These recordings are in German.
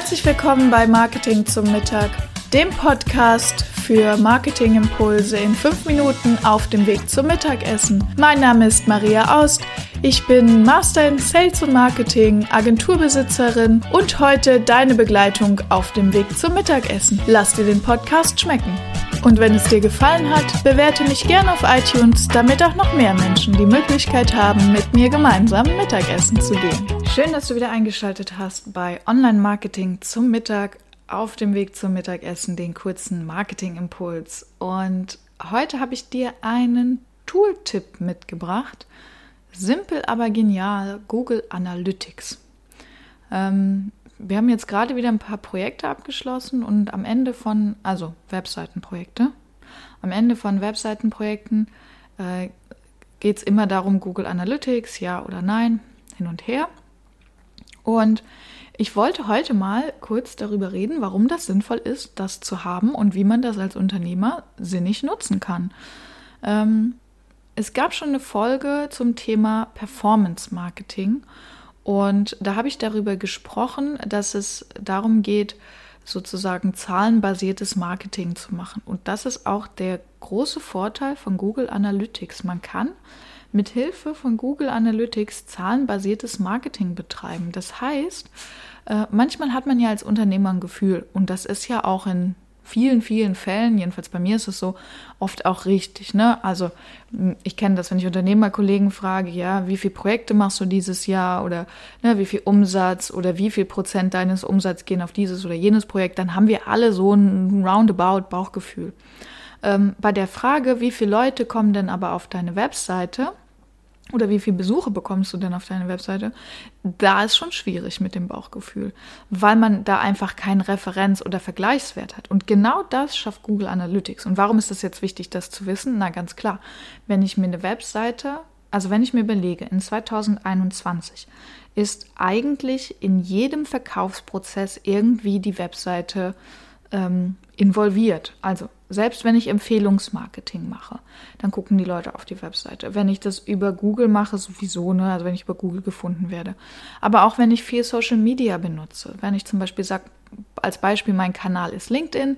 Herzlich willkommen bei Marketing zum Mittag, dem Podcast für Marketingimpulse in fünf Minuten auf dem Weg zum Mittagessen. Mein Name ist Maria Aust. Ich bin Master in Sales und Marketing, Agenturbesitzerin und heute deine Begleitung auf dem Weg zum Mittagessen. Lass dir den Podcast schmecken. Und wenn es dir gefallen hat, bewerte mich gerne auf iTunes, damit auch noch mehr Menschen die Möglichkeit haben, mit mir gemeinsam Mittagessen zu gehen. Schön, dass du wieder eingeschaltet hast bei Online Marketing zum Mittag auf dem Weg zum Mittagessen, den kurzen Marketing-Impuls. Und heute habe ich dir einen Tooltip mitgebracht. Simpel, aber genial, Google Analytics. Ähm, wir haben jetzt gerade wieder ein paar Projekte abgeschlossen und am Ende von, also Webseitenprojekte, am Ende von Webseitenprojekten äh, geht es immer darum, Google Analytics, ja oder nein, hin und her. Und ich wollte heute mal kurz darüber reden, warum das sinnvoll ist, das zu haben und wie man das als Unternehmer sinnig nutzen kann. Ähm, es gab schon eine Folge zum Thema Performance Marketing und da habe ich darüber gesprochen, dass es darum geht, sozusagen zahlenbasiertes Marketing zu machen. Und das ist auch der große Vorteil von Google Analytics. Man kann mit Hilfe von Google Analytics zahlenbasiertes Marketing betreiben. Das heißt, äh, manchmal hat man ja als Unternehmer ein Gefühl, und das ist ja auch in vielen, vielen Fällen, jedenfalls bei mir ist es so, oft auch richtig. Ne? Also ich kenne das, wenn ich Unternehmerkollegen frage, ja, wie viele Projekte machst du dieses Jahr oder ne, wie viel Umsatz oder wie viel Prozent deines Umsatzes gehen auf dieses oder jenes Projekt, dann haben wir alle so ein roundabout Bauchgefühl. Ähm, bei der Frage, wie viele Leute kommen denn aber auf deine Webseite, oder wie viele Besuche bekommst du denn auf deiner Webseite? Da ist schon schwierig mit dem Bauchgefühl, weil man da einfach keinen Referenz- oder Vergleichswert hat. Und genau das schafft Google Analytics. Und warum ist es jetzt wichtig, das zu wissen? Na, ganz klar. Wenn ich mir eine Webseite, also wenn ich mir überlege, in 2021 ist eigentlich in jedem Verkaufsprozess irgendwie die Webseite ähm, involviert. Also selbst wenn ich Empfehlungsmarketing mache, dann gucken die Leute auf die Webseite. Wenn ich das über Google mache, sowieso, ne? also wenn ich über Google gefunden werde. Aber auch wenn ich viel Social Media benutze, wenn ich zum Beispiel sage, als Beispiel, mein Kanal ist LinkedIn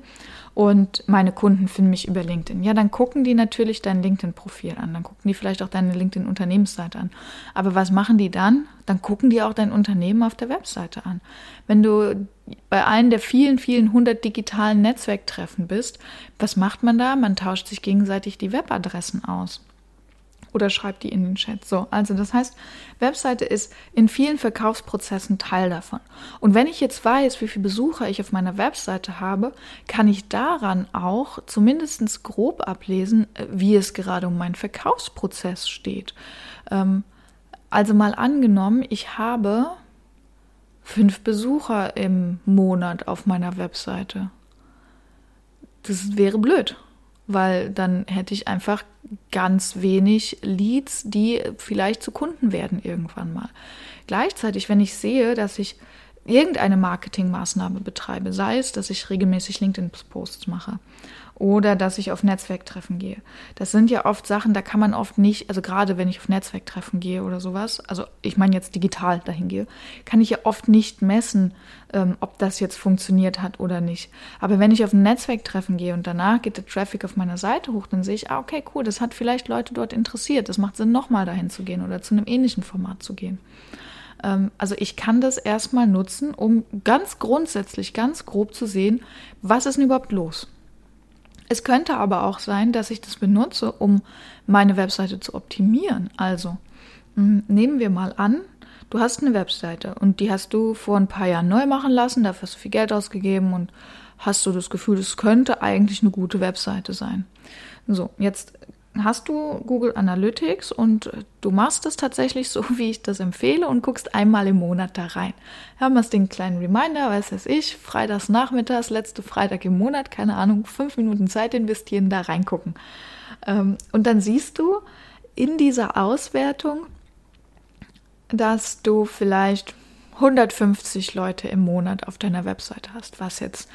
und meine Kunden finden mich über LinkedIn. Ja, dann gucken die natürlich dein LinkedIn-Profil an, dann gucken die vielleicht auch deine LinkedIn-Unternehmensseite an. Aber was machen die dann? Dann gucken die auch dein Unternehmen auf der Webseite an. Wenn du bei einem der vielen, vielen hundert digitalen Netzwerktreffen bist, was macht man da? Man tauscht sich gegenseitig die Webadressen aus oder schreibt die in den Chat. So, also das heißt, Webseite ist in vielen Verkaufsprozessen Teil davon. Und wenn ich jetzt weiß, wie viele Besucher ich auf meiner Webseite habe, kann ich daran auch zumindest grob ablesen, äh, wie es gerade um meinen Verkaufsprozess steht. Ähm, also mal angenommen, ich habe fünf Besucher im Monat auf meiner Webseite. Das wäre blöd weil dann hätte ich einfach ganz wenig Leads, die vielleicht zu Kunden werden irgendwann mal. Gleichzeitig, wenn ich sehe, dass ich irgendeine Marketingmaßnahme betreibe, sei es, dass ich regelmäßig LinkedIn-Posts mache oder dass ich auf Netzwerktreffen gehe. Das sind ja oft Sachen, da kann man oft nicht, also gerade wenn ich auf Netzwerktreffen gehe oder sowas, also ich meine jetzt digital dahin gehe, kann ich ja oft nicht messen, ähm, ob das jetzt funktioniert hat oder nicht. Aber wenn ich auf ein Netzwerktreffen gehe und danach geht der Traffic auf meiner Seite hoch, dann sehe ich, ah, okay, cool, das hat vielleicht Leute dort interessiert. Das macht Sinn, nochmal dahin zu gehen oder zu einem ähnlichen Format zu gehen. Ähm, also ich kann das erstmal nutzen, um ganz grundsätzlich, ganz grob zu sehen, was ist denn überhaupt los? Es könnte aber auch sein, dass ich das benutze, um meine Webseite zu optimieren. Also hm, nehmen wir mal an, du hast eine Webseite und die hast du vor ein paar Jahren neu machen lassen, dafür hast du viel Geld ausgegeben und hast du das Gefühl, es könnte eigentlich eine gute Webseite sein. So, jetzt hast du Google Analytics und du machst es tatsächlich so, wie ich das empfehle und guckst einmal im Monat da rein. Ja, machst den kleinen Reminder, weiß es ich, freitags nachmittags, letzte Freitag im Monat, keine Ahnung, fünf Minuten Zeit investieren, da reingucken. Ähm, und dann siehst du in dieser Auswertung, dass du vielleicht 150 Leute im Monat auf deiner Webseite hast, was jetzt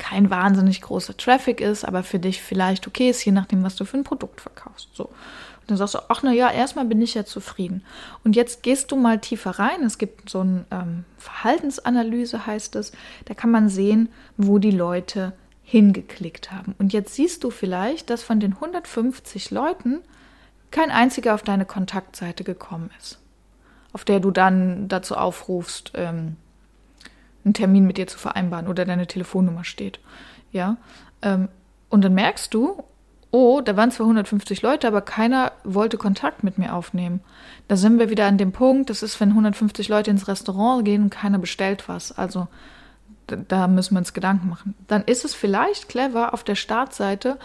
kein wahnsinnig großer Traffic ist, aber für dich vielleicht okay ist, je nachdem, was du für ein Produkt verkaufst. So. Und Dann sagst du, ach na ja, erstmal bin ich ja zufrieden. Und jetzt gehst du mal tiefer rein. Es gibt so eine ähm, Verhaltensanalyse, heißt es. Da kann man sehen, wo die Leute hingeklickt haben. Und jetzt siehst du vielleicht, dass von den 150 Leuten kein einziger auf deine Kontaktseite gekommen ist, auf der du dann dazu aufrufst, ähm, einen Termin mit dir zu vereinbaren oder deine Telefonnummer steht. Ja, ähm, und dann merkst du, oh, da waren zwar 150 Leute, aber keiner wollte Kontakt mit mir aufnehmen. Da sind wir wieder an dem Punkt, das ist, wenn 150 Leute ins Restaurant gehen und keiner bestellt was. Also da müssen wir uns Gedanken machen. Dann ist es vielleicht clever, auf der Startseite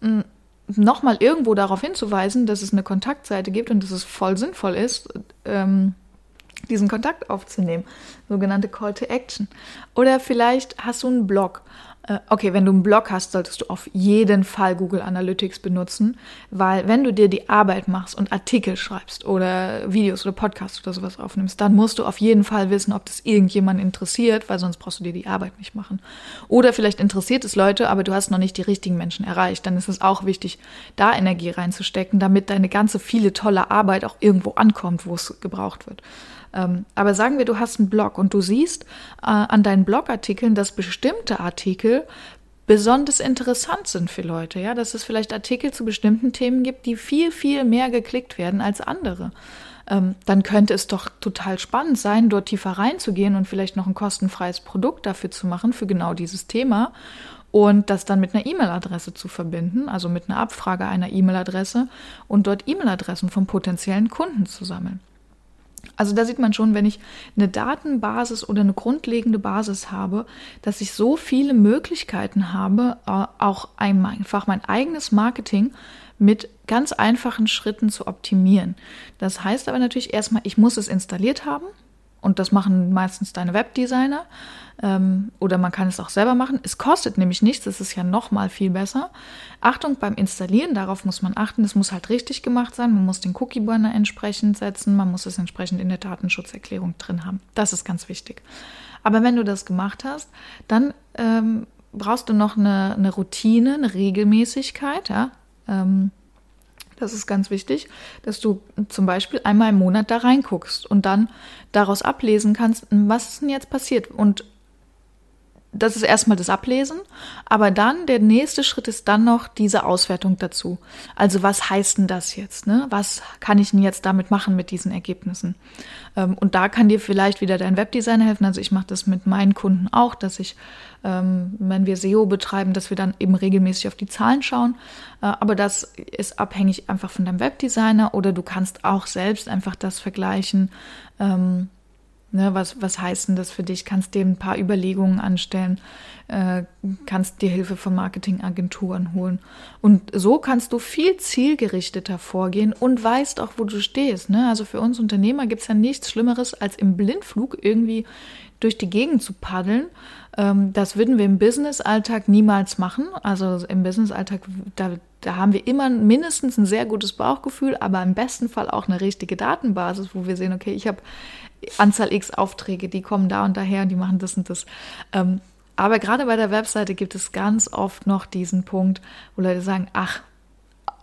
hm, nochmal irgendwo darauf hinzuweisen, dass es eine Kontaktseite gibt und dass es voll sinnvoll ist, ähm, diesen Kontakt aufzunehmen. Sogenannte Call to Action. Oder vielleicht hast du einen Blog äh, okay, wenn du einen Blog hast, solltest du auf jeden Fall Google Analytics benutzen, weil wenn du dir die Arbeit machst und Artikel schreibst oder Videos oder Podcasts oder sowas aufnimmst, dann musst du auf jeden Fall wissen, ob das irgendjemand interessiert, weil sonst brauchst du dir die Arbeit nicht machen. Oder vielleicht interessiert es Leute, aber du hast noch nicht die richtigen Menschen erreicht. Dann ist es auch wichtig, da Energie reinzustecken, damit deine ganze viele tolle Arbeit auch irgendwo ankommt, wo es gebraucht wird. Ähm, aber sagen wir, du hast einen Blog und du siehst äh, an deinen Blogartikeln, dass bestimmte Artikel besonders interessant sind für Leute, ja, dass es vielleicht Artikel zu bestimmten Themen gibt, die viel, viel mehr geklickt werden als andere. Ähm, dann könnte es doch total spannend sein, dort tiefer reinzugehen und vielleicht noch ein kostenfreies Produkt dafür zu machen, für genau dieses Thema und das dann mit einer E-Mail-Adresse zu verbinden, also mit einer Abfrage einer E-Mail-Adresse und dort E-Mail-Adressen von potenziellen Kunden zu sammeln. Also da sieht man schon, wenn ich eine Datenbasis oder eine grundlegende Basis habe, dass ich so viele Möglichkeiten habe, äh, auch einfach mein eigenes Marketing mit ganz einfachen Schritten zu optimieren. Das heißt aber natürlich erstmal, ich muss es installiert haben und das machen meistens deine Webdesigner ähm, oder man kann es auch selber machen. Es kostet nämlich nichts, das ist ja noch mal viel besser. Achtung beim Installieren, darauf muss man achten, es muss halt richtig gemacht sein. Man muss den Cookie-Banner entsprechend setzen, man muss es entsprechend in der Datenschutzerklärung drin haben. Das ist ganz wichtig. Aber wenn du das gemacht hast, dann ähm, brauchst du noch eine, eine, Routine, eine Regelmäßigkeit, ja. Ähm, das ist ganz wichtig, dass du zum Beispiel einmal im Monat da reinguckst und dann daraus ablesen kannst, was ist denn jetzt passiert? Und das ist erstmal das Ablesen, aber dann der nächste Schritt ist dann noch diese Auswertung dazu. Also was heißt denn das jetzt? Ne? Was kann ich denn jetzt damit machen mit diesen Ergebnissen? Ähm, und da kann dir vielleicht wieder dein Webdesign helfen. Also ich mache das mit meinen Kunden auch, dass ich, ähm, wenn wir SEO betreiben, dass wir dann eben regelmäßig auf die Zahlen schauen. Äh, aber das ist abhängig einfach von deinem Webdesigner oder du kannst auch selbst einfach das vergleichen. Ähm, Ne, was, was heißt denn das für dich? Kannst dir ein paar Überlegungen anstellen, äh, kannst dir Hilfe von Marketingagenturen holen. Und so kannst du viel zielgerichteter vorgehen und weißt auch, wo du stehst. Ne? Also für uns Unternehmer gibt es ja nichts Schlimmeres, als im Blindflug irgendwie durch die Gegend zu paddeln. Ähm, das würden wir im Business-Alltag niemals machen. Also im Business-Alltag, da, da haben wir immer mindestens ein sehr gutes Bauchgefühl, aber im besten Fall auch eine richtige Datenbasis, wo wir sehen, okay, ich habe Anzahl X Aufträge, die kommen da und daher und die machen das und das. Ähm, aber gerade bei der Webseite gibt es ganz oft noch diesen Punkt, wo Leute sagen, ach,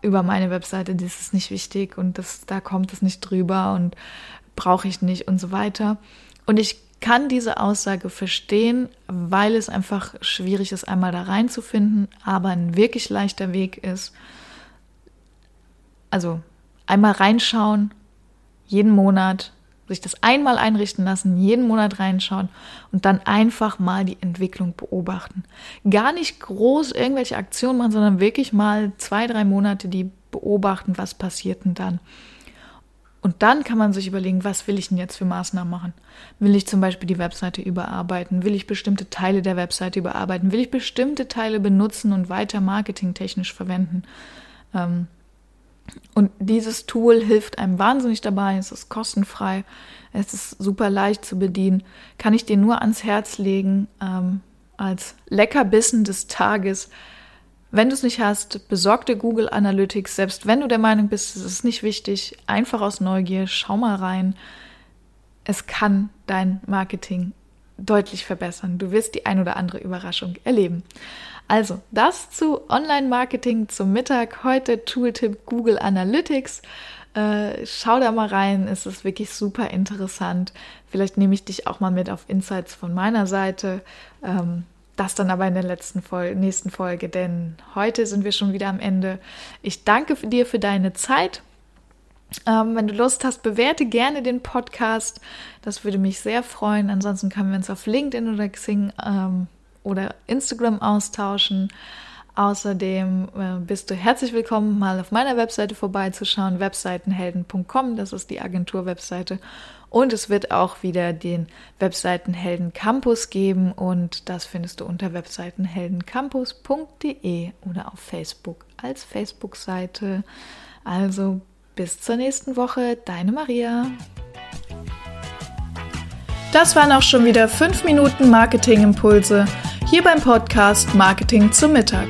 über meine Webseite, das ist nicht wichtig und das, da kommt es nicht drüber und brauche ich nicht und so weiter. Und ich kann diese Aussage verstehen, weil es einfach schwierig ist, einmal da reinzufinden, aber ein wirklich leichter Weg ist, also einmal reinschauen, jeden Monat sich das einmal einrichten lassen, jeden Monat reinschauen und dann einfach mal die Entwicklung beobachten. Gar nicht groß irgendwelche Aktionen machen, sondern wirklich mal zwei, drei Monate die beobachten, was passiert denn dann. Und dann kann man sich überlegen, was will ich denn jetzt für Maßnahmen machen? Will ich zum Beispiel die Webseite überarbeiten? Will ich bestimmte Teile der Webseite überarbeiten? Will ich bestimmte Teile benutzen und weiter marketingtechnisch verwenden? Ähm, und dieses Tool hilft einem wahnsinnig dabei. Es ist kostenfrei. Es ist super leicht zu bedienen. Kann ich dir nur ans Herz legen ähm, als Leckerbissen des Tages. Wenn du es nicht hast, besorg dir Google Analytics. Selbst wenn du der Meinung bist, es ist nicht wichtig, einfach aus Neugier, schau mal rein. Es kann dein Marketing deutlich verbessern. Du wirst die ein oder andere Überraschung erleben. Also, das zu Online-Marketing zum Mittag. Heute Tooltip Google Analytics. Äh, schau da mal rein, es ist wirklich super interessant. Vielleicht nehme ich dich auch mal mit auf Insights von meiner Seite. Ähm, das dann aber in der letzten Folge, nächsten Folge, denn heute sind wir schon wieder am Ende. Ich danke dir für deine Zeit. Ähm, wenn du Lust hast, bewerte gerne den Podcast. Das würde mich sehr freuen. Ansonsten können wir uns auf LinkedIn oder Xing ähm, oder Instagram austauschen. Außerdem äh, bist du herzlich willkommen, mal auf meiner Webseite vorbeizuschauen, webseitenhelden.com, das ist die Agentur-Webseite. Und es wird auch wieder den Webseitenhelden Campus geben und das findest du unter webseitenheldencampus.de oder auf Facebook als Facebook-Seite. Also bis zur nächsten Woche, deine Maria. Das waren auch schon wieder 5 Minuten Marketing-Impulse hier beim Podcast Marketing zum Mittag.